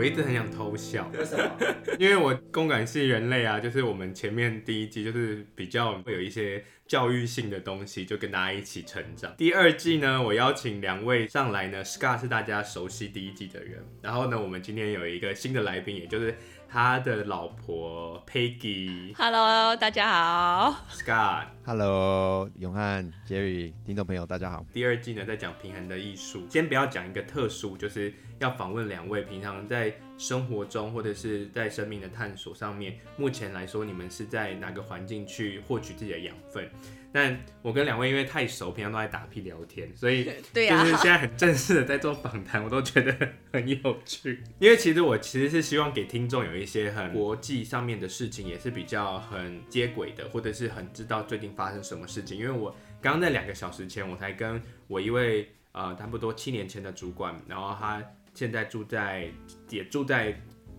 我一直很想偷笑，为什么？因为我共感系人类啊，就是我们前面第一季就是比较会有一些教育性的东西，就跟大家一起成长。第二季呢，我邀请两位上来呢，Scott 是大家熟悉第一季的人，然后呢，我们今天有一个新的来宾，也就是。他的老婆 Peggy，Hello，大家好，Scott，Hello，永汉，Jerry，听众朋友大家好。第二季呢，在讲平衡的艺术。先不要讲一个特殊，就是要访问两位平常在生活中或者是在生命的探索上面，目前来说你们是在哪个环境去获取自己的养分？但我跟两位因为太熟，平常都在打屁聊天，所以就是现在很正式的在做访谈，我都觉得很有趣。因为其实我其实是希望给听众有一些很国际上面的事情，也是比较很接轨的，或者是很知道最近发生什么事情。因为我刚刚在两个小时前，我才跟我一位呃差不多七年前的主管，然后他现在住在也住在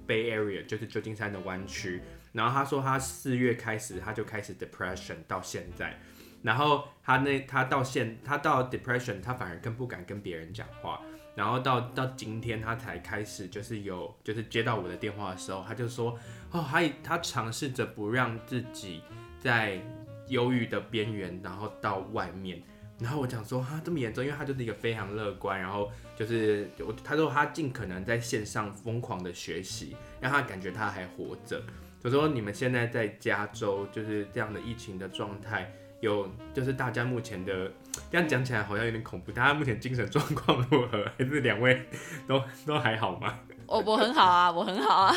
Bay Area，就是旧金山的湾区，然后他说他四月开始他就开始 depression 到现在。然后他那他到现他到 depression，他反而更不敢跟别人讲话。然后到到今天他才开始就是有就是接到我的电话的时候，他就说哦，他他尝试着不让自己在忧郁的边缘，然后到外面。然后我讲说哈这么严重，因为他就是一个非常乐观，然后就是我他说他尽可能在线上疯狂的学习，让他感觉他还活着。就说你们现在在加州就是这样的疫情的状态。有，就是大家目前的，这样讲起来好像有点恐怖。大家目前精神状况如何？还是两位都 都还好吗？我我很好啊，我很好啊，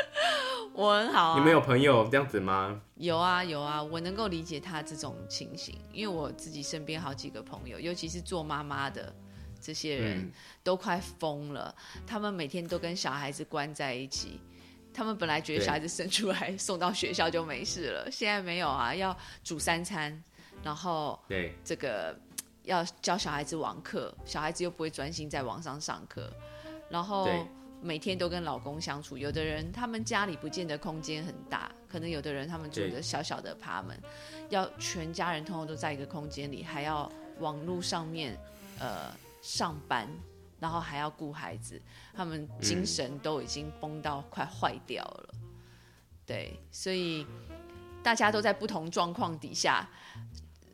我很好啊。你们有朋友这样子吗？有啊有啊，我能够理解他这种情形，因为我自己身边好几个朋友，尤其是做妈妈的这些人，嗯、都快疯了。他们每天都跟小孩子关在一起。他们本来觉得小孩子生出来 送到学校就没事了，现在没有啊，要煮三餐，然后对这个要教小孩子网课，小孩子又不会专心在网上上课，然后每天都跟老公相处。有的人他们家里不见得空间很大，可能有的人他们住的小小的 apartment，要全家人通通都在一个空间里，还要网络上面呃上班。然后还要顾孩子，他们精神都已经崩到快坏掉了。嗯。对，所以大家都在不同状况底下，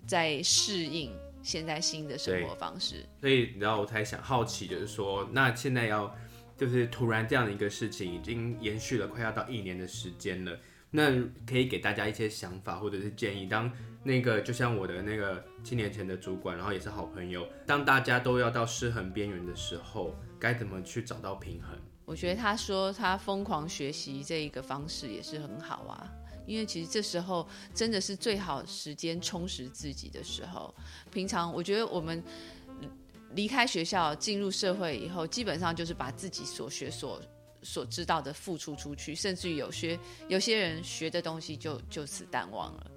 在适应现在新的生活方式。所以，然后我才想好奇，就是说，那现在要就是突然这样的一个事情，已经延续了快要到一年的时间了。那可以给大家一些想法或者是建议。当那个就像我的那个七年前的主管，然后也是好朋友，当大家都要到失衡边缘的时候，该怎么去找到平衡？我觉得他说他疯狂学习这一个方式也是很好啊，因为其实这时候真的是最好时间充实自己的时候。平常我觉得我们离开学校进入社会以后，基本上就是把自己所学所。所知道的付出出去，甚至于有些有些人学的东西就就此淡忘了，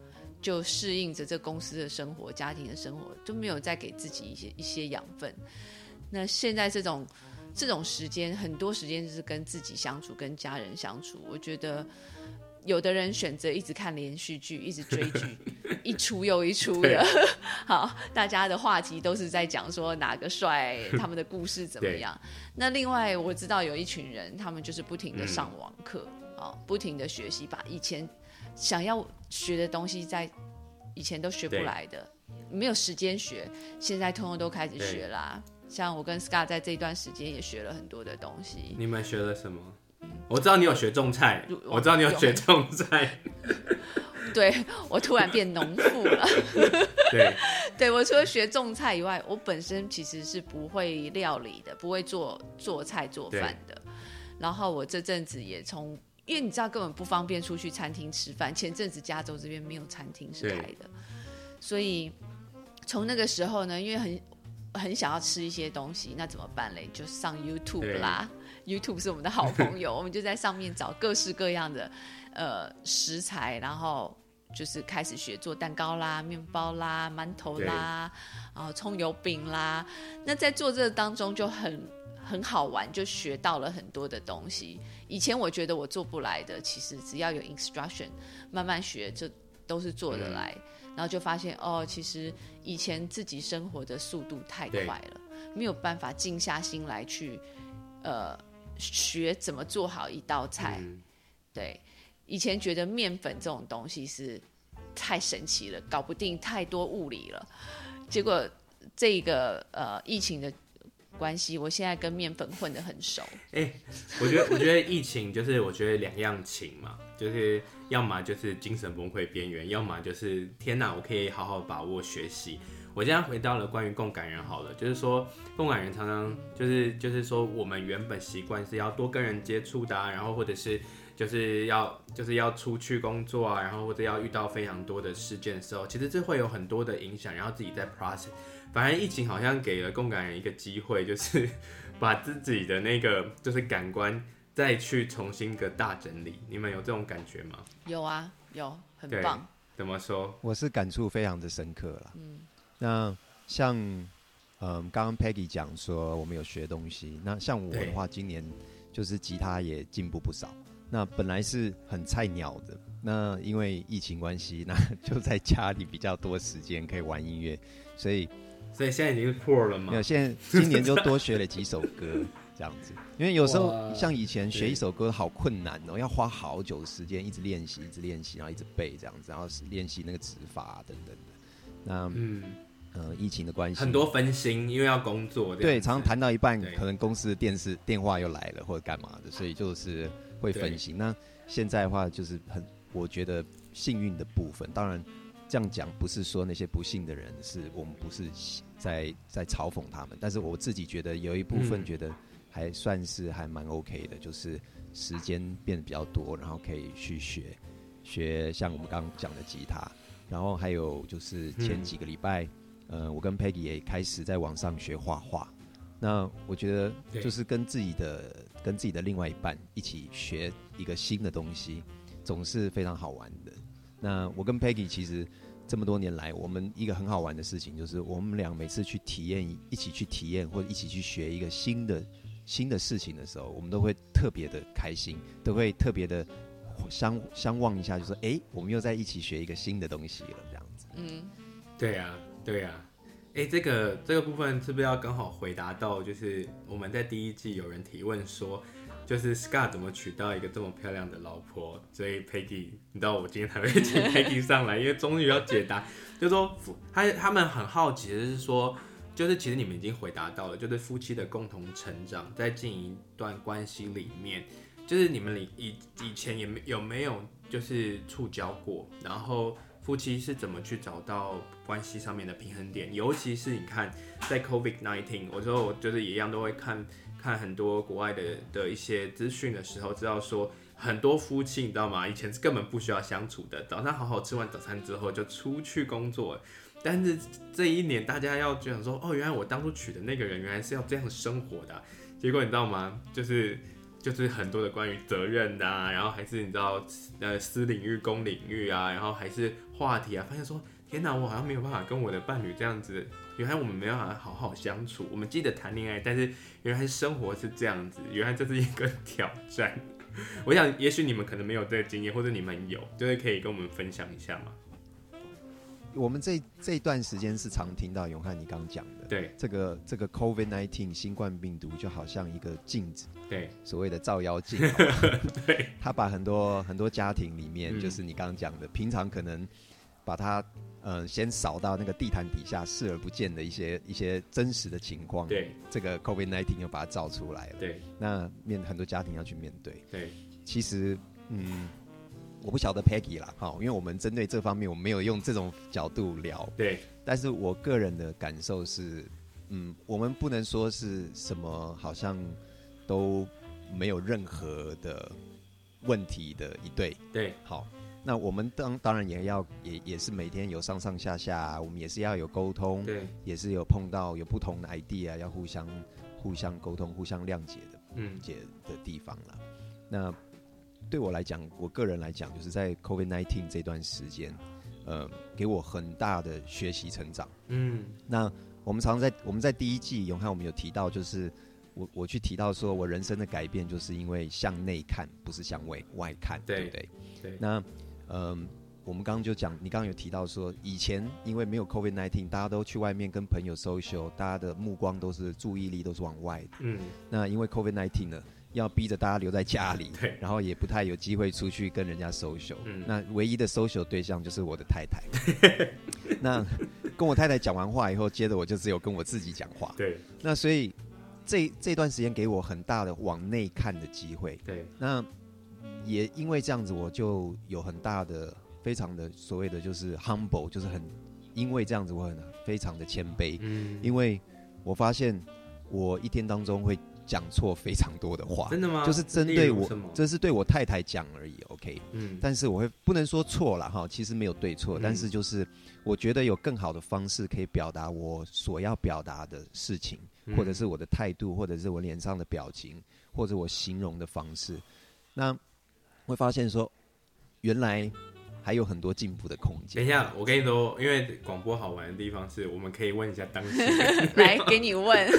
就适应着这公司的生活、家庭的生活，就没有再给自己一些一些养分。那现在这种这种时间，很多时间就是跟自己相处、跟家人相处，我觉得。有的人选择一直看连续剧，一直追剧，一出又一出的。好，大家的话题都是在讲说哪个帅，他们的故事怎么样。那另外我知道有一群人，他们就是不停的上网课，啊、嗯，不停的学习，把以前想要学的东西，在以前都学不来的，没有时间学，现在通通都开始学啦、啊。像我跟 Scar 在这段时间也学了很多的东西。你们学了什么？我知道你有学种菜，我知道你有学种菜。对，我突然变农妇了。对，对我除了学种菜以外，我本身其实是不会料理的，不会做做菜做饭的。然后我这阵子也从，因为你知道根本不方便出去餐厅吃饭，前阵子加州这边没有餐厅是开的，所以从那个时候呢，因为很很想要吃一些东西，那怎么办嘞？就上 YouTube 啦。YouTube 是我们的好朋友，我们就在上面找各式各样的呃食材，然后就是开始学做蛋糕啦、面包啦、馒头啦，然后葱油饼啦。那在做这个当中就很很好玩，就学到了很多的东西。以前我觉得我做不来的，其实只要有 instruction，慢慢学就都是做得来。然后就发现哦，其实以前自己生活的速度太快了，没有办法静下心来去呃。学怎么做好一道菜。嗯、对，以前觉得面粉这种东西是太神奇了，搞不定太多物理了。结果这个呃疫情的关系，我现在跟面粉混得很熟。哎、我觉得 我觉得疫情就是我觉得两样情嘛，就是要么就是精神崩溃边缘，要么就是天哪，我可以好好把握学习。我现在回到了关于共感人好了，就是说共感人常常就是就是说我们原本习惯是要多跟人接触的啊，然后或者是就是要就是要出去工作啊，然后或者要遇到非常多的事件的时候，其实这会有很多的影响，然后自己在 process。反正疫情好像给了共感人一个机会，就是 把自己的那个就是感官再去重新个大整理。你们有这种感觉吗？有啊，有，很棒。怎么说？我是感触非常的深刻了。嗯。那像，嗯，刚刚 Peggy 讲说我们有学东西。那像我的话，今年就是吉他也进步不少。那本来是很菜鸟的，那因为疫情关系，那就在家里比较多时间可以玩音乐，所以，所以现在已经破了吗？没有，现在今年就多学了几首歌这样子。因为有时候像以前学一首歌好困难哦，要花好久的时间一直练习，一直练习，然后一直背这样子，然后练习那个指法等等的。那嗯。呃，疫情的关系，很多分心，因为要工作。对，常常谈到一半，可能公司的电视电话又来了，或者干嘛的，所以就是会分心。那现在的话，就是很，我觉得幸运的部分。当然，这样讲不是说那些不幸的人是我们不是在在嘲讽他们，但是我自己觉得有一部分觉得还算是还蛮 OK 的，就是时间变得比较多，然后可以去学学像我们刚刚讲的吉他，然后还有就是前几个礼拜。呃，我跟 Peggy 也开始在网上学画画。那我觉得就是跟自己的跟自己的另外一半一起学一个新的东西，总是非常好玩的。那我跟 Peggy 其实这么多年来，我们一个很好玩的事情就是，我们俩每次去体验，一起去体验或者一起去学一个新的新的事情的时候，我们都会特别的开心，都会特别的相相望一下，就说：“哎，我们又在一起学一个新的东西了。”这样子。嗯，对呀。对呀、啊，哎，这个这个部分是不是要刚好回答到？就是我们在第一季有人提问说，就是 Scott 怎么娶到一个这么漂亮的老婆？所以 Peggy，你知道我今天才会请 Peggy 上来，因为终于要解答。就是说他他们很好奇的是说，就是其实你们已经回答到了，就是夫妻的共同成长，在进一段关系里面，就是你们以以前也没有没有就是触礁过，然后。夫妻是怎么去找到关系上面的平衡点？尤其是你看，在 COVID nineteen，我说我就是一样都会看看很多国外的的一些资讯的时候，知道说很多夫妻你知道吗？以前是根本不需要相处的，早上好好吃完早餐之后就出去工作。但是这一年大家要就想说，哦，原来我当初娶的那个人原来是要这样生活的。结果你知道吗？就是。就是很多的关于责任的，然后还是你知道，呃，私领域、公领域啊，然后还是话题啊，发现说，天哪，我好像没有办法跟我的伴侣这样子，原来我们没有办法好好相处。我们记得谈恋爱，但是原来生活是这样子，原来这是一个挑战。我想，也许你们可能没有这个经验，或者你们有，就是可以跟我们分享一下吗？我们这这段时间是常听到永汉你刚讲的，对，这个这个 COVID-19 新冠病毒就好像一个镜子，对，所谓的照妖镜，对，他把很多很多家庭里面，嗯、就是你刚刚讲的，平常可能把它嗯、呃、先扫到那个地毯底下视而不见的一些一些真实的情况，对，这个 COVID nineteen 又把它照出来了，对，那面很多家庭要去面对，对，其实嗯。我不晓得 Peggy 啦，好，因为我们针对这方面，我们没有用这种角度聊。对，但是我个人的感受是，嗯，我们不能说是什么，好像都没有任何的问题的一对。对，好，那我们当当然也要也也是每天有上上下下，我们也是要有沟通，对，也是有碰到有不同的 idea，要互相互相沟通、互相谅解的，嗯，解的地方了。那。对我来讲，我个人来讲，就是在 COVID-19 这段时间，呃，给我很大的学习成长。嗯，那我们常常在我们在第一季永汉我们有提到，就是我我去提到说我人生的改变，就是因为向内看，不是向外外看，对，对不对？对。那嗯、呃，我们刚刚就讲，你刚刚有提到说，以前因为没有 COVID nineteen，大家都去外面跟朋友 social，大家的目光都是注意力都是往外的。嗯。那因为 COVID nineteen 呢？要逼着大家留在家里，对，然后也不太有机会出去跟人家 social。嗯，那唯一的 social 对象就是我的太太。那跟我太太讲完话以后，接着我就只有跟我自己讲话。对，那所以这这段时间给我很大的往内看的机会。对，那也因为这样子，我就有很大的、非常的所谓的就是 humble，就是很因为这样子，我很非常的谦卑。嗯，因为我发现我一天当中会讲错非常多的话。真的吗？就是针对我，这是对我太太讲而已。OK，嗯，但是我会不能说错了哈，其实没有对错，嗯，但是就是我觉得有更好的方式可以表达我所要表达的事情，嗯，或者是我的态度，或者是我脸上的表情，或者我形容的方式。那会发现说，原来还有很多进步的空间。等一下，我跟你说，因为广播好玩的地方是我们可以问一下当事人。来，给你问。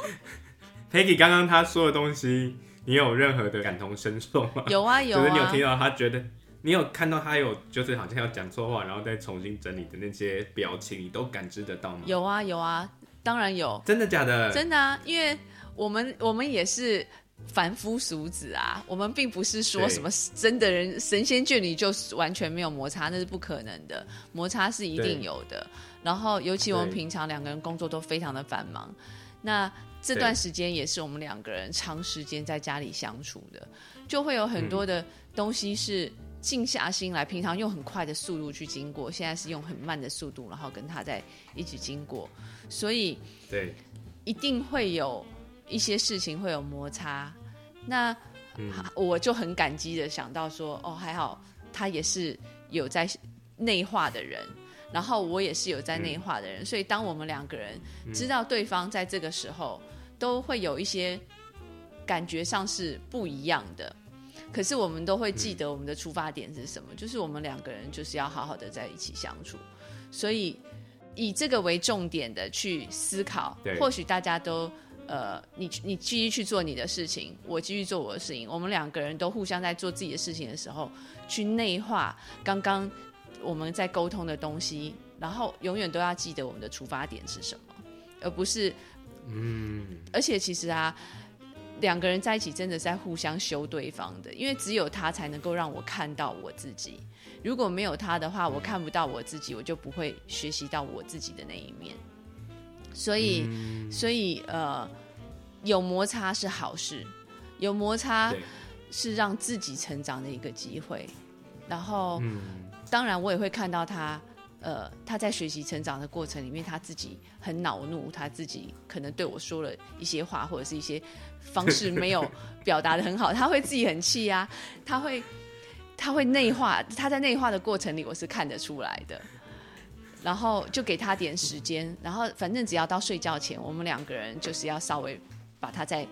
Peggy 刚刚他说的东西，你有任何的感同身受吗？有啊，有啊。就是你有听到他觉得，你有看到他有，就是好像要讲错话，然后再重新整理的那些表情，你都感知得到吗？有啊，有啊，当然有。真的假的？真的啊，因为我们我们也是。凡夫俗子啊，我们并不是说什么真的人神仙眷侣就完全没有摩擦，那是不可能的，摩擦是一定有的。然后，尤其我们平常两个人工作都非常的繁忙，那这段时间也是我们两个人长时间在家里相处的，就会有很多的东西是静下心来，平常用很快的速度去经过，现在是用很慢的速度，然后跟他在一起经过，所以对，一定会有。一些事情会有摩擦，那、嗯、我就很感激的想到说，哦，还好他也是有在内化的人，然后我也是有在内化的人，嗯、所以当我们两个人知道对方在这个时候都会有一些感觉上是不一样的，可是我们都会记得我们的出发点是什么，就是我们两个人就是要好好的在一起相处，所以以这个为重点的去思考，或许大家都。呃，你你继续去做你的事情，我继续做我的事情。我们两个人都互相在做自己的事情的时候，去内化刚刚我们在沟通的东西，然后永远都要记得我们的出发点是什么，而不是嗯。而且其实啊，两个人在一起真的在互相修对方的，因为只有他才能够让我看到我自己。如果没有他的话，我看不到我自己，我就不会学习到我自己的那一面。所以，嗯、所以呃，有摩擦是好事，有摩擦是让自己成长的一个机会。然后、嗯，当然我也会看到他，呃，他在学习成长的过程里面，他自己很恼怒，他自己可能对我说了一些话，或者是一些方式没有 表达的很好，他会自己很气啊，他会，他会内化，他在内化的过程里，我是看得出来的。然后就给他点时间，然后反正只要到睡觉前，我们两个人就是要稍微把他再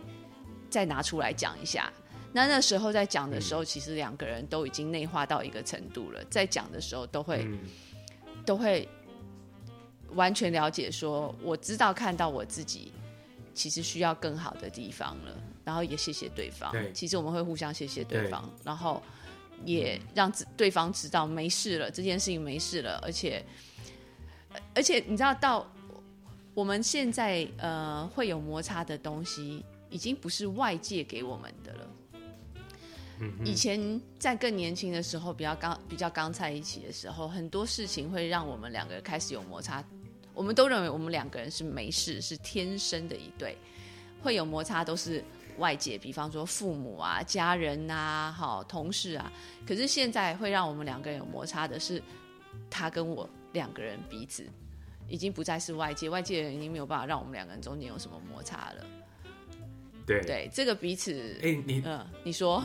再拿出来讲一下。那那时候在讲的时候，其实两个人都已经内化到一个程度了，在讲的时候都会、嗯、都会完全了解说，我知道看到我自己其实需要更好的地方了，然后也谢谢对方。对，其实我们会互相谢谢对方，对，然后也让对方知道没事了，这件事情没事了，而且。而且你知道，到我们现在呃会有摩擦的东西，已经不是外界给我们的了。以前在更年轻的时候，比较刚比较刚在一起的时候，很多事情会让我们两个人开始有摩擦。我们都认为我们两个人是没事，是天生的一对。会有摩擦都是外界，比方说父母啊、家人啊、好同事啊。可是现在会让我们两个人有摩擦的是他跟我。两个人彼此已经不再是外界，外界人已经没有办法让我们两个人中间有什么摩擦了。对对，这个彼此，哎、欸，你嗯，你说，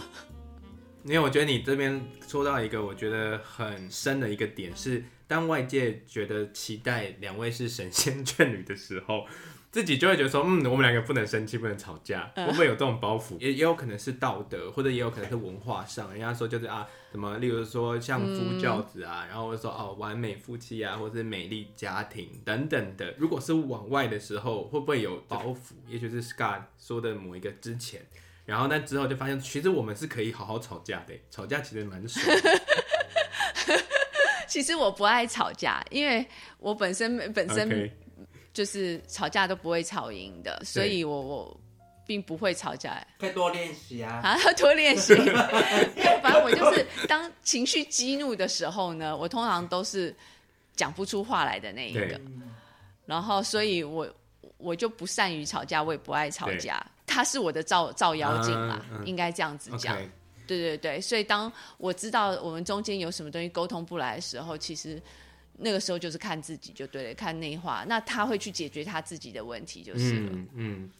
因为我觉得你这边说到一个我觉得很深的一个点是，当外界觉得期待两位是神仙眷侣的时候。自己就会觉得说，嗯，我们两个不能生气，不能吵架，会不会有这种包袱？也也有可能是道德，或者也有可能是文化上，人家说就是啊，什么，例如说相夫教子啊，然后说哦，完美夫妻啊，或者是美丽家庭等等的。如果是往外的时候，会不会有包袱？也许是 Scott 说的某一个之前，然后那之后就发现，其实我们是可以好好吵架的，吵架其实蛮爽。其实我不爱吵架，因为我本身本身。就是吵架都不会吵赢的，所以我我并不会吵架，可以多练习啊！啊，多练习。反正我就是当情绪激怒的时候呢，我通常都是讲不出话来的那一个。然后，所以我我就不善于吵架，我也不爱吵架。他是我的照照妖镜嘛，啊、应该这样子讲。Okay. 对对对，所以当我知道我们中间有什么东西沟通不来的时候，其实那个时候就是看自己就对了，看内化。那他会去解决他自己的问题，就是了。嗯。嗯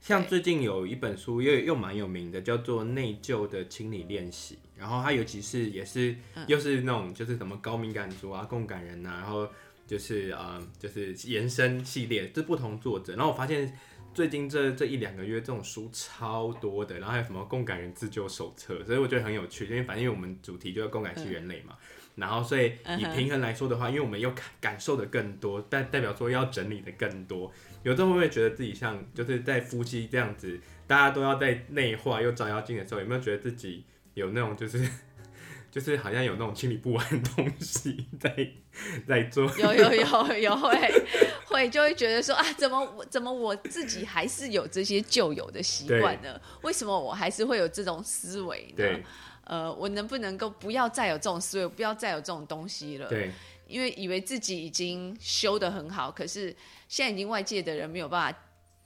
像最近有一本书又又蛮有名的，叫做《内疚的清理练习》，然后它尤其是也是又是那种就是什么高敏感族啊、共感人呐、啊，然后就是呃就是延伸系列，这不同作者。然后我发现最近这这一两个月这种书超多的，然后还有什么共感人自救手册，所以我觉得很有趣，因为反正因为我们主题就是共感系人类嘛。然后，所以以平衡来说的话，因为我们又感感受的更多，代代表说要整理的更多。有时候会不会觉得自己像就是在夫妻这样子，大家都要在内化又照妖镜的时候，有没有觉得自己有那种就是 就是好像有那种清理不完的东西在在做？有有有有会会就会觉得说啊，怎么我怎么我自己还是有这些旧有的习惯呢？为什么我还是会有这种思维呢？对。呃，我能不能够不要再有这种思维，不要再有这种东西了？对，因为以为自己已经修得很好，可是现在已经外界的人没有办法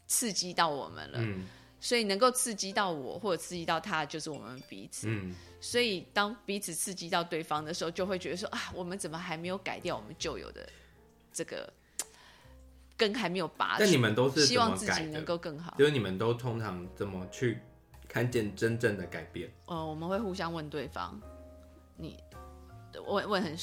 刺激到我们了。嗯，所以能够刺激到我或者刺激到他，就是我们彼此。嗯，所以当彼此刺激到对方的时候，就会觉得说啊，我们怎么还没有改掉我们旧有的这个根还没有拔？但你们都是希望自己能够更好，就是你们都通常怎么去？看见真正的改变。呃，我们会互相问对方，你问问很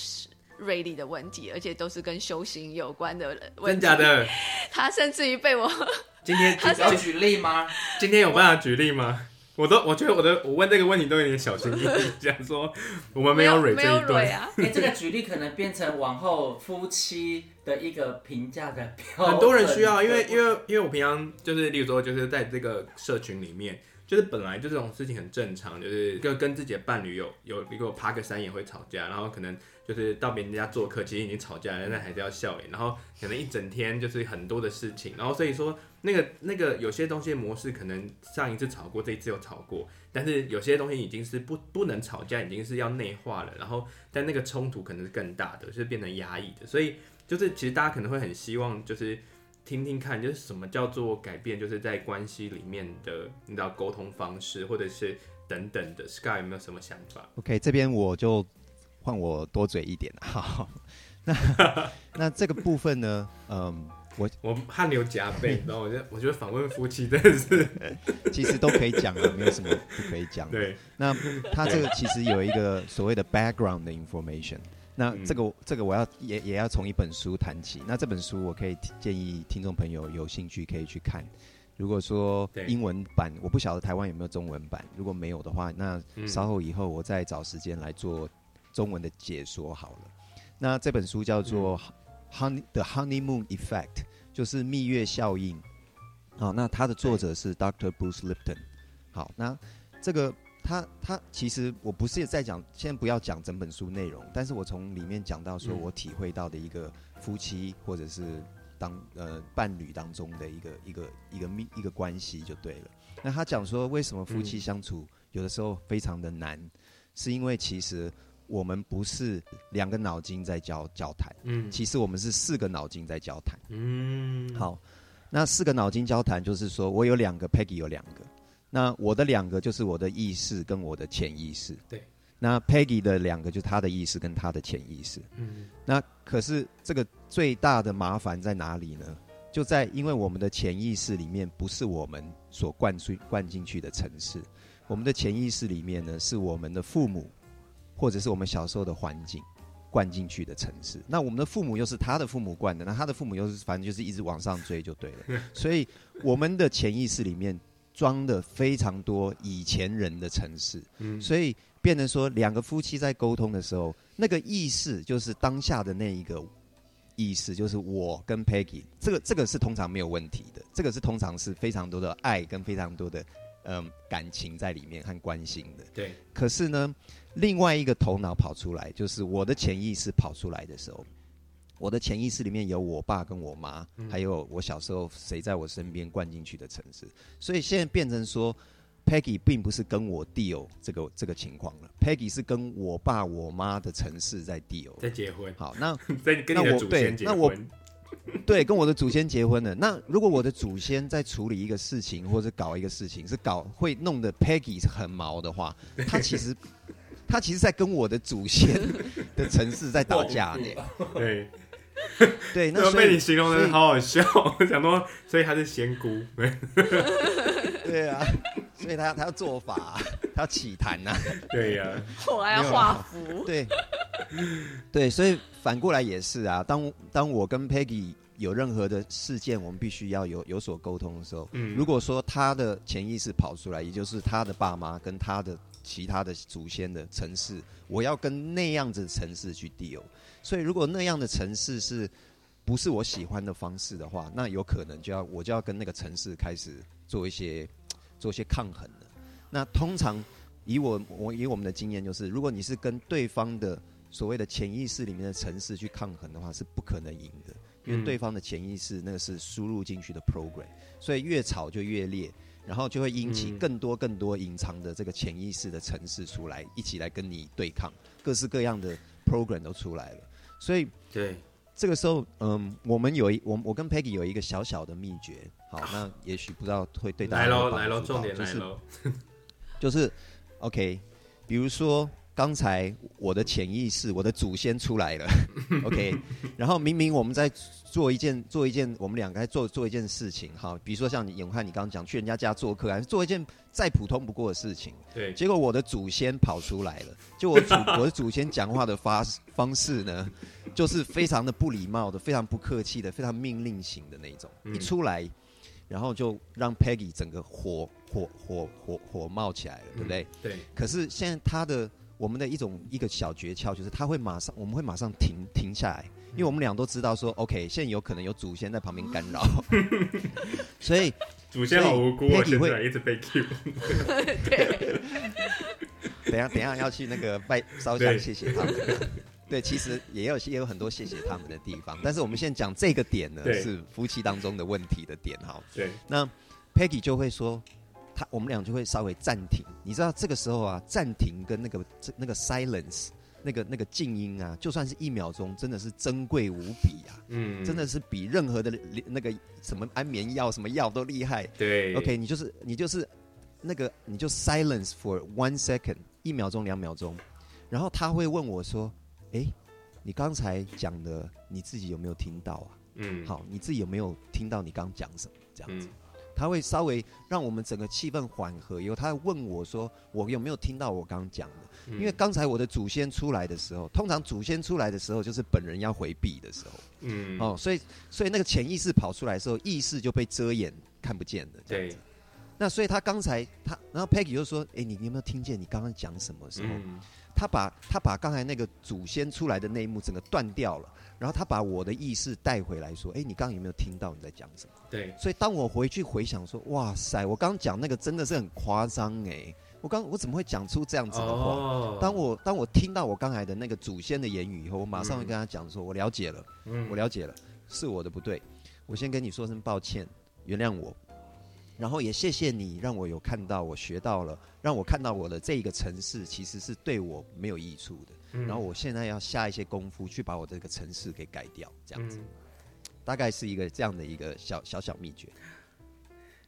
锐利的问题，而且都是跟修行有关的问题。真假的？他甚至于被我 今天他要举例吗？今天有办法举例吗？我都我觉得我的我问这个问题都有点小心翼翼，讲说我们没有蕊这一段啊。你、欸、这个举例可能变成往后夫妻的一个评价的标准。很多人需要，因为因为因为我平常就是，例如说就是在这个社群里面。就是本来就这种事情很正常，就是跟跟自己的伴侣有有一个爬个山也会吵架，然后可能就是到别人家做客，其实已经吵架了，但还是要笑脸，然后可能一整天就是很多的事情，然后所以说那个那个有些东西模式可能上一次吵过，这一次又吵过，但是有些东西已经是不不能吵架，已经是要内化了，然后但那个冲突可能是更大的，就是变成压抑的，所以就是其实大家可能会很希望就是。听听看，就是什么叫做改变，就是在关系里面的，你知道沟通方式，或者是等等的。Sky 有没有什么想法？OK，这边我就换我多嘴一点。好，那那这个部分呢，嗯，我 我汗流浃背，然后我觉得我觉得访问夫妻真的是，其实都可以讲的，没有什么不可以讲。对，那他这个其实有一个所谓的 background 的 information。那这个、嗯、这个我要也也要从一本书谈起。那这本书我可以建议听众朋友有兴趣可以去看。如果说英文版，我不晓得台湾有没有中文版。如果没有的话，那稍后以后我再找时间来做中文的解说好了。那这本书叫做《Honey The Honeymoon Effect》，就是蜜月效应。好，那它的作者是 Dr. Bruce Lipton。好，那这个。他他其实我不是在讲，先不要讲整本书内容，但是我从里面讲到说我体会到的一个夫妻或者是当呃伴侣当中的一个一个一个密一个关系就对了。那他讲说为什么夫妻相处有的时候非常的难，是因为其实我们不是两个脑筋在交交谈，嗯，其实我们是四个脑筋在交谈，嗯，好，那四个脑筋交谈就是说我有两个，Peggy 有两个。那我的两个就是我的意识跟我的潜意识。对。那 Peggy 的两个就是他的意识跟他的潜意识。嗯。那可是这个最大的麻烦在哪里呢？就在因为我们的潜意识里面不是我们所灌输灌进去的城市，我们的潜意识里面呢是我们的父母或者是我们小时候的环境灌进去的城市。那我们的父母又是他的父母灌的，那他的父母又是反正就是一直往上追就对了。所以我们的潜意识里面。装的非常多以前人的城市，嗯，所以变成说两个夫妻在沟通的时候，那个意识就是当下的那一个意识，就是我跟 Peggy，这个这个是通常没有问题的，这个是通常是非常多的爱跟非常多的嗯感情在里面和关心的，对。可是呢，另外一个头脑跑出来，就是我的潜意识跑出来的时候，我的潜意识里面有我爸跟我妈，嗯、还有我小时候谁在我身边灌进去的城市，所以现在变成说，Peggy 并不是跟我 deal 这个这个情况了，Peggy 是跟我爸我妈的城市在 deal，在结婚。好，那 在跟你的祖先结婚。那我对，跟我的祖先结婚了。那如果我的祖先在处理一个事情，或者搞一个事情，是搞会弄得 Peggy 是很毛的话，他其实他其实在跟我的祖先的城市在 打架呢。对。对，那被你形容的好好笑。我 想说，所以他是仙姑。对 啊，所以他他要做法、啊，他要起坛呐。对呀、啊，我还要画符。对，对，所以反过来也是啊。当当我跟 Peggy 有任何的事件，我们必须要有有所沟通的时候，嗯，如果说他的潜意识跑出来，也就是他的爸妈跟他的其他的祖先的城市，我要跟那样子的程式去 deal。所以，如果那样的城市是不是我喜欢的方式的话，那有可能就要我就要跟那个城市开始做一些 做一些抗衡了。那通常以我我以我们的经验，就是如果你是跟对方的所谓的潜意识里面的城市去抗衡的话，是不可能赢的，因为对方的潜意识那个是输入进去的 program，所以越吵就越烈，然后就会引起更多更多隐藏的这个潜意识的城市出来，一起来跟你对抗，各式各样的 program 都出来了。所以，对。这个时候，嗯，我们有一我我跟 Peggy 有一个小小的秘诀，好，那也许不知道会对大家来喽来喽，重点来喽，就是就是 OK，比如说刚才我的潜意识，我的祖先出来了，OK，然后明明我们在做一件做一件，我们两个在做做一件事情，哈，比如说像永汉你刚刚讲去人家家做客，还是做一件再普通不过的事情，对，结果我的祖先跑出来了，就我祖 我的祖先讲话的发方式呢，就是非常的不礼貌的，非常不客气的，非常命令型的那种，一出来，然后就让 Peggy 整个火火火火火冒起来了，对不对？对。可是现在他的我们的一种一个小诀窍就是他会马上我们会马上停停下来，因为我们俩都知道说 OK，现在有可能有祖先在旁边干扰，所以祖先好无辜啊，现在一直被 Q。对。等下等下要去那个拜烧香谢谢他们。对，其实也有也有很多谢谢他们的地方，但是我们现在讲这个点呢，是夫妻当中的问题的点哈。对，那 Peggy 就会说，他我们俩就会稍微暂停。你知道这个时候啊，暂停跟那个那个 silence，那个那个静音啊，就算是一秒钟，真的是珍贵无比啊。嗯，真的是比任何的那个什么安眠药什么药都厉害。对，OK，你就是你就是那个你就 silence for one second，一秒钟两秒钟，然后他会问我说。哎，你刚才讲的，你自己有没有听到啊？嗯，好，你自己有没有听到你刚讲什么？这样子，嗯、他会稍微让我们整个气氛缓和，以后他会问我说，我有没有听到我刚刚讲的？嗯、因为刚才我的祖先出来的时候，通常祖先出来的时候就是本人要回避的时候，嗯，哦，所以所以那个潜意识跑出来的时候，意识就被遮掩看不见的，这样子。对那所以他刚才他，然后 Peggy 就说，哎，你你有没有听见你刚刚讲什么时候？嗯他把他把刚才那个祖先出来的那一幕整个断掉了，然后他把我的意识带回来，说：“哎，你刚刚有没有听到你在讲什么？”对。所以当我回去回想说：“哇塞，我刚刚讲那个真的是很夸张哎，我刚我怎么会讲出这样子的话？”哦。当我当我听到我刚才的那个祖先的言语以后，我马上会跟他讲说：“我了解了，嗯，我了解了，是我的不对，我先跟你说声抱歉，原谅我。”然后也谢谢你，让我有看到，我学到了，让我看到我的这一个城市其实是对我没有益处的。嗯、然后我现在要下一些功夫去把我这个城市给改掉，这样子，嗯、大概是一个这样的一个小小小秘诀。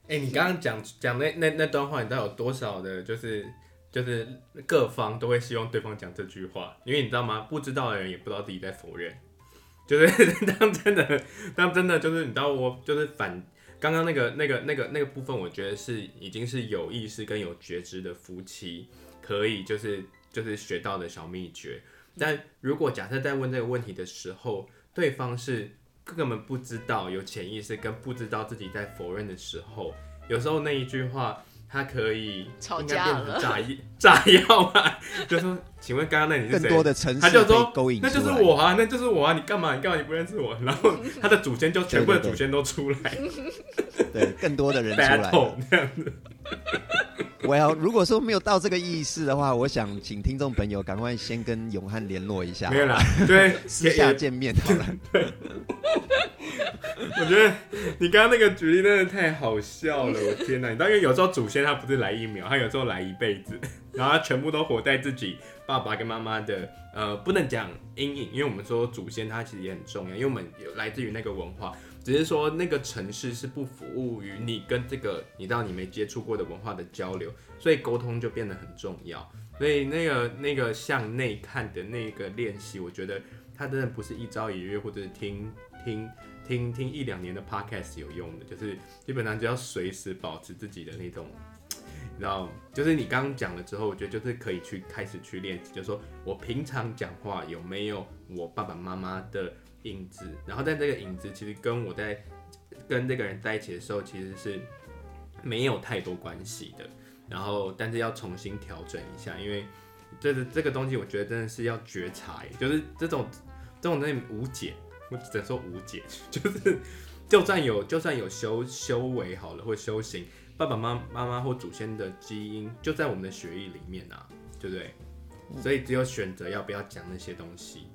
哎，你刚刚讲讲那那那段话，你知道有多少的，就是就是各方都会希望对方讲这句话，因为你知道吗？不知道的人也不知道自己在否认，就是 当真的当真的就是你知道我就是反。刚刚那个、那个、那个、那个部分，我觉得是已经是有意识跟有觉知的夫妻可以就是就是学到的小秘诀。但如果假设在问这个问题的时候，对方是根本不知道有潜意识跟不知道自己在否认的时候，有时候那一句话。他可以吵架了，炸药 炸药啊！就说，请问刚刚那你是谁？更多的城市他就说，那就是我啊，那就是我啊！你干嘛？你干嘛？你不认识我？然后 他的祖先就全部的祖先都出来，对，更多的人出来，这样子。我要如果说没有到这个意识的话，我想请听众朋友赶快先跟永汉联络一下。没有啦，对，私下见面好了。我觉得你刚刚那个举例真的太好笑了，我天哪！你当然有时候祖先他不是来一秒，他有时候来一辈子，然后他全部都活在自己爸爸跟妈妈的呃，不能讲阴影，因为我们说祖先他其实也很重要，因为我们有来自于那个文化。只是说那个城市是不服务于你跟这个你到你没接触过的文化的交流，所以沟通就变得很重要。所以那个那个向内看的那个练习，我觉得它真的不是一朝一日或者是听听听听一两年的 podcast 有用的，就是基本上就要随时保持自己的那种，你知道，就是你刚刚讲了之后，我觉得就是可以去开始去练习，就是说我平常讲话有没有我爸爸妈妈的。影子，然后但这个影子其实跟我在跟这个人在一起的时候，其实是没有太多关系的。然后，但是要重新调整一下，因为这个这个东西，我觉得真的是要觉察，就是这种这种东西无解，我只能说无解，就是 就算有就算有修修为好了或修行，爸爸妈妈妈或祖先的基因就在我们的血液里面啊，对不对？所以只有选择要不要讲那些东西，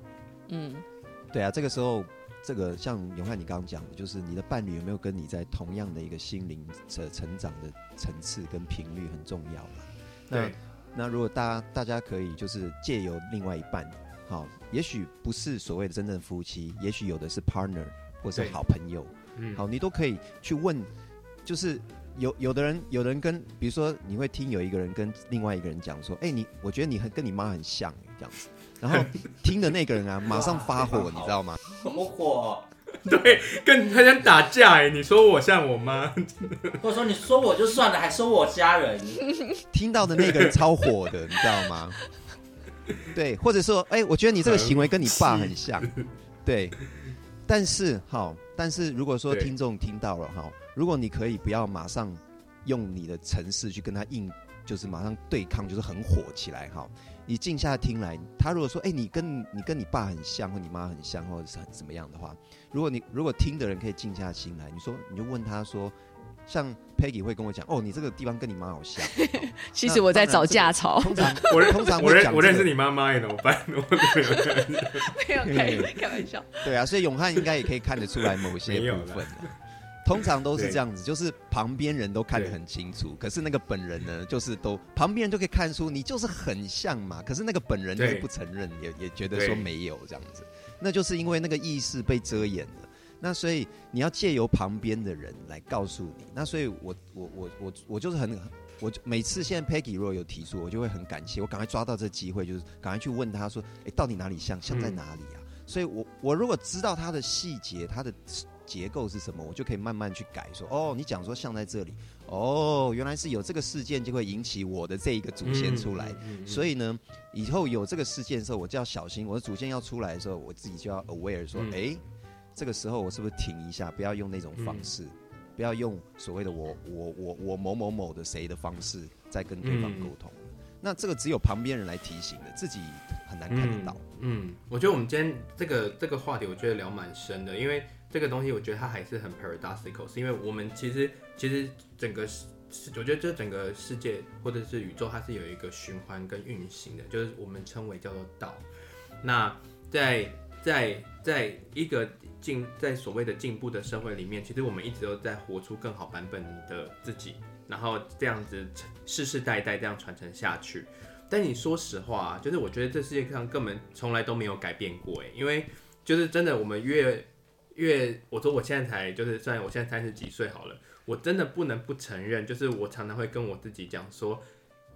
嗯。对啊，这个时候，这个像永汉你刚刚讲的，就是你的伴侣有没有跟你在同样的一个心灵的成长的层次跟频率很重要嘛？那那如果大家大家可以就是借由另外一半，好，也许不是所谓的真正夫妻，也许有的是 partner 或是好朋友，嗯，好，你都可以去问，就是有有的人有的人跟，比如说你会听有一个人跟另外一个人讲说，哎，你我觉得你很跟你妈很像，这样子。然后听的那个人啊，马上发火，你知道吗？什么火！对，跟他想打架哎！你说我像我妈，或者说你说我就算了，还说我家人。听到的那个人超火的，你知道吗？对，或者说，哎，我觉得你这个行为跟你爸很像。对，但是好，但是如果说听众听到了哈，如果你可以不要马上用你的城市去跟他硬，就是马上对抗，就是很火起来哈。你静下听来，他如果说，哎、欸，你跟你跟你爸很像，或你妈很像，或者是很怎么样的话，如果你如果听的人可以静下心来，你说你就问他说，像 Peggy 会跟我讲，哦，你这个地方跟你妈好像。其实我在找架吵。通常我通常我认我认识你妈妈，怎么办？没有开开玩笑。对啊，所以永汉应该也可以看得出来某些部分。通常都是这样子，就是旁边人都看得很清楚，可是那个本人呢，就是都旁边人就可以看出你就是很像嘛，可是那个本人就是不承认，也也觉得说没有这样子，那就是因为那个意识被遮掩了。那所以你要借由旁边的人来告诉你。那所以我我我我我就是很，我每次现在 Peggy 如果有提出，我就会很感谢，我赶快抓到这机会，就是赶快去问他说，哎，到底哪里像，像在哪里啊？所以我我如果知道他的细节，他的。结构是什么？我就可以慢慢去改说。说哦，你讲说像在这里，哦，原来是有这个事件就会引起我的这一个祖先出来。嗯嗯嗯、所以呢，以后有这个事件的时候，我就要小心。我的祖先要出来的时候，我自己就要 aware 说，哎、嗯，这个时候我是不是停一下，不要用那种方式，嗯、不要用所谓的我我我我某某某的谁的方式在跟对方沟通。嗯、那这个只有旁边人来提醒的，自己很难看得到。嗯，嗯，我觉得我们今天这个这个话题，我觉得聊蛮深的，因为。这个东西我觉得它还是很 paradoxical，是因为我们其实其实整个世，我觉得这整个世界或者是宇宙，它是有一个循环跟运行的，就是我们称为叫做道。那在在在一个进在所谓的进步的社会里面，其实我们一直都在活出更好版本的自己，然后这样子世世代代这样传承下去。但你说实话，就是我觉得这世界上根本从来都没有改变过，诶，因为就是真的我们越越我说我现在才就是，算我现在三十几岁好了，我真的不能不承认，就是我常常会跟我自己讲说，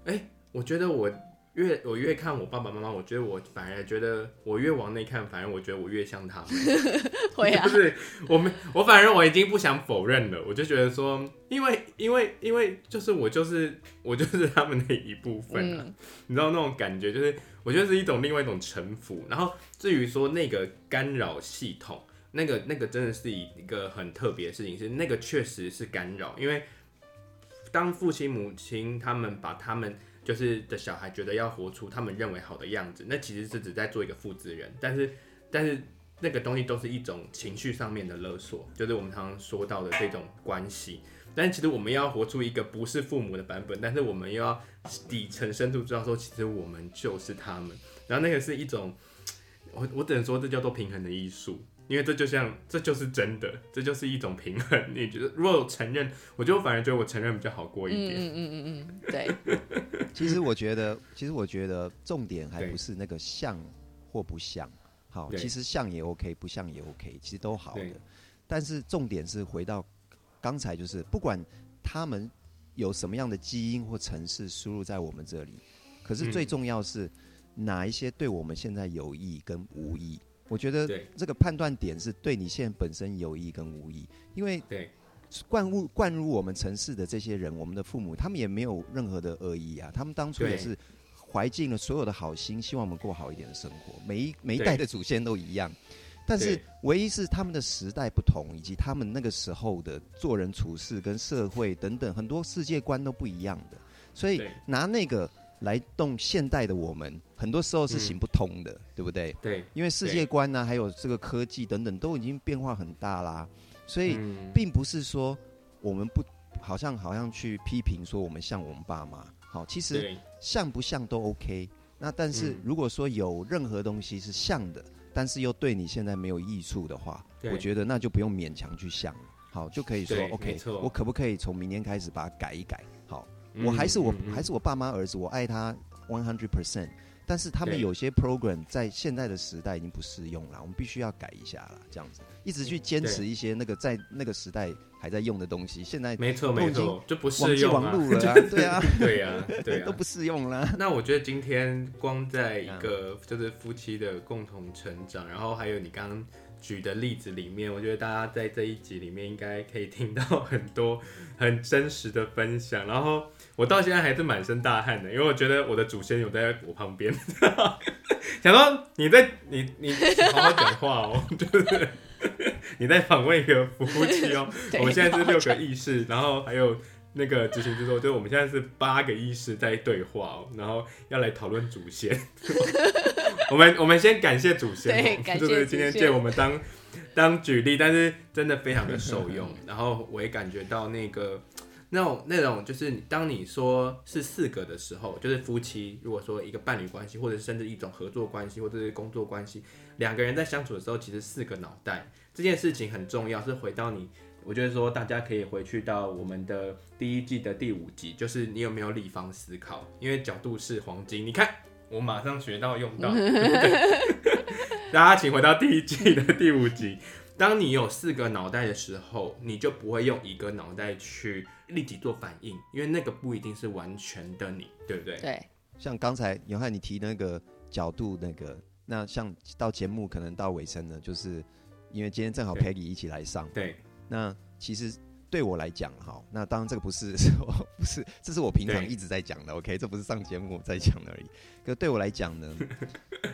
哎、我觉得我越我越看我爸爸妈妈，我觉得我反而觉得我越往内看，反而我觉得我越像他们。会啊，就是我们我反正我已经不想否认了，我就觉得说，因为因为因为就是我就是我就是他们的一部分啊，嗯、你知道那种感觉，就是我觉得是一种另外一种臣服。然后至于说那个干扰系统。那个那个真的是一个很特别的事情，是那个确实是干扰，因为当父亲母亲他们把他们就是的小孩觉得要活出他们认为好的样子，那其实是只在做一个复制人，但是但是那个东西都是一种情绪上面的勒索，就是我们常常说到的这种关系。但其实我们要活出一个不是父母的版本，但是我们又要底层深度知道说，其实我们就是他们。然后那个是一种，我我只能说这叫做平衡的艺术，因为这就像这就是真的，这就是一种平衡。你觉得如果承认，我就反而觉得我承认比较好过一点。嗯嗯嗯嗯，对。其实我觉得，其实我觉得重点还不是那个像或不像。好，其实像也 OK，不像也 OK，其实都好的。但是重点是回到刚才，就是不管他们有什么样的基因或城市输入在我们这里，可是最重要是哪一些对我们现在有益跟无益。我觉得这个判断点是对你现在本身有益跟无益，因为对灌入灌入我们城市的这些人，我们的父母，他们也没有任何的恶意啊，他们当初也是。怀尽了所有的好心，希望我们过好一点的生活。每一每一代的祖先都一样，但是唯一是他们的时代不同，以及他们那个时候的做人处事跟社会等等很多世界观都不一样的。所以拿那个来动现代的我们，很多时候是行不通的，嗯、对不对？对，因为世界观呢、啊，还有这个科技等等都已经变化很大啦。所以并不是说我们不好像好像去批评说我们像我们爸妈。好，其实像不像都 OK。那但是如果说有任何东西是像的，但是又对你现在没有益处的话，我觉得那就不用勉强去像了。好，就可以说 OK。我可不可以从明天开始把它改一改？好，我还是我还是我爸妈儿子，我爱他 one hundred percent。但是他们有些 program 在现在的时代已经不适用了，我们必须要改一下了。这样子，一直去坚持一些那个在那个时代还在用的东西，现在没错没错，就不适用了。对啊，对啊，对啊，对啊，都不适用了。那我觉得今天光在一个 就是夫妻的共同成长，然后还有你刚刚举的例子里面，我觉得大家在这一集里面应该可以听到很多很真实的分享，然后。我到现在还是满身大汗的，因为我觉得我的祖先有在我旁边，想说你在你你好好讲话哦，对不对你在访问一个夫妻哦。我们现在是六个意识，然后还有那个执行之作，就是我们现在是八个意识在对话哦，然后要来讨论祖先。我们我们先感谢祖先，对，感谢祖先，就是今天借我们当 当举例，但是真的非常的受用，然后我也感觉到那个。那种那种就是，当你说是四个的时候，就是夫妻，如果说一个伴侣关系，或者甚至一种合作关系，或者是工作关系，两个人在相处的时候，其实四个脑袋这件事情很重要。是回到你，我觉得说大家可以回去到我们的第一季的第五集，就是你有没有立方思考？因为角度是黄金。你看，我马上学到用到，对不对？大家请回到第一季的第五集。当你有四个脑袋的时候，你就不会用一个脑袋去立即做反应，因为那个不一定是完全的你，对不对？对。像刚才永汉你提那个角度，那个那像到节目可能到尾声了，就是因为今天正好 Peggy 一起来上，对。那其实。对我来讲，哈，那当然这个不是，不是，这是我平常一直在讲的，OK，这不是上节目在讲的而已。可对我来讲呢，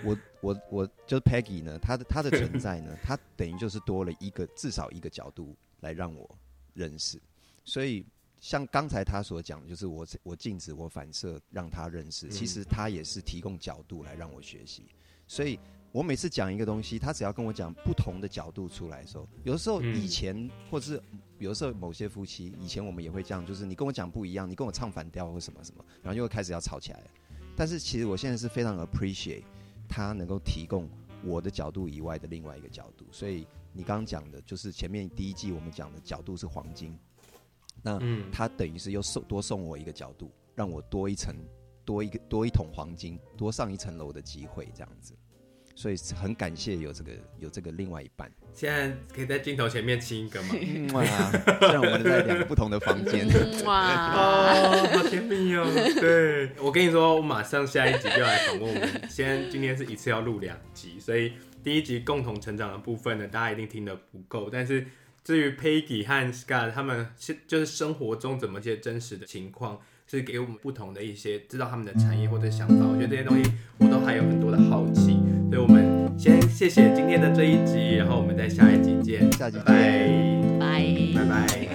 我我我就是 Peggy 呢，她的她的存 在呢，她等于就是多了一个至少一个角度来让我认识。所以像刚才他所讲的，就是我我镜子我反射让他认识，其实他也是提供角度来让我学习。所以。我每次讲一个东西，他只要跟我讲不同的角度出来的时候，有的时候以前，嗯、或者是有的时候某些夫妻以前我们也会这样，就是你跟我讲不一样，你跟我唱反调或什么什么，然后又会开始要吵起来。但是其实我现在是非常 appreciate 他能够提供我的角度以外的另外一个角度。所以你刚刚讲的就是前面第一季我们讲的角度是黄金，那他等于是又送多送我一个角度，让我多一层多一个多一桶黄金，多上一层楼的机会，这样子。所以很感谢有这个有这个另外一半。现在可以在镜头前面亲一个吗？哇！虽然我们在两个不同的房间。哇！哦，好甜蜜哦。对，我跟你说，我马上下一集就要来访问我们。先今天是一次要录两集，所以第一集共同成长的部分呢，大家一定听得不够。但是至于 Peggy 和 Scott 他们是，就是生活中怎么些真实的情况。是给我们不同的一些知道他们的产业或者想法，我觉得这些东西我都还有很多的好奇，所以我们先谢谢今天的这一集，然后我们在下一集见，下集见，拜。拜。拜拜。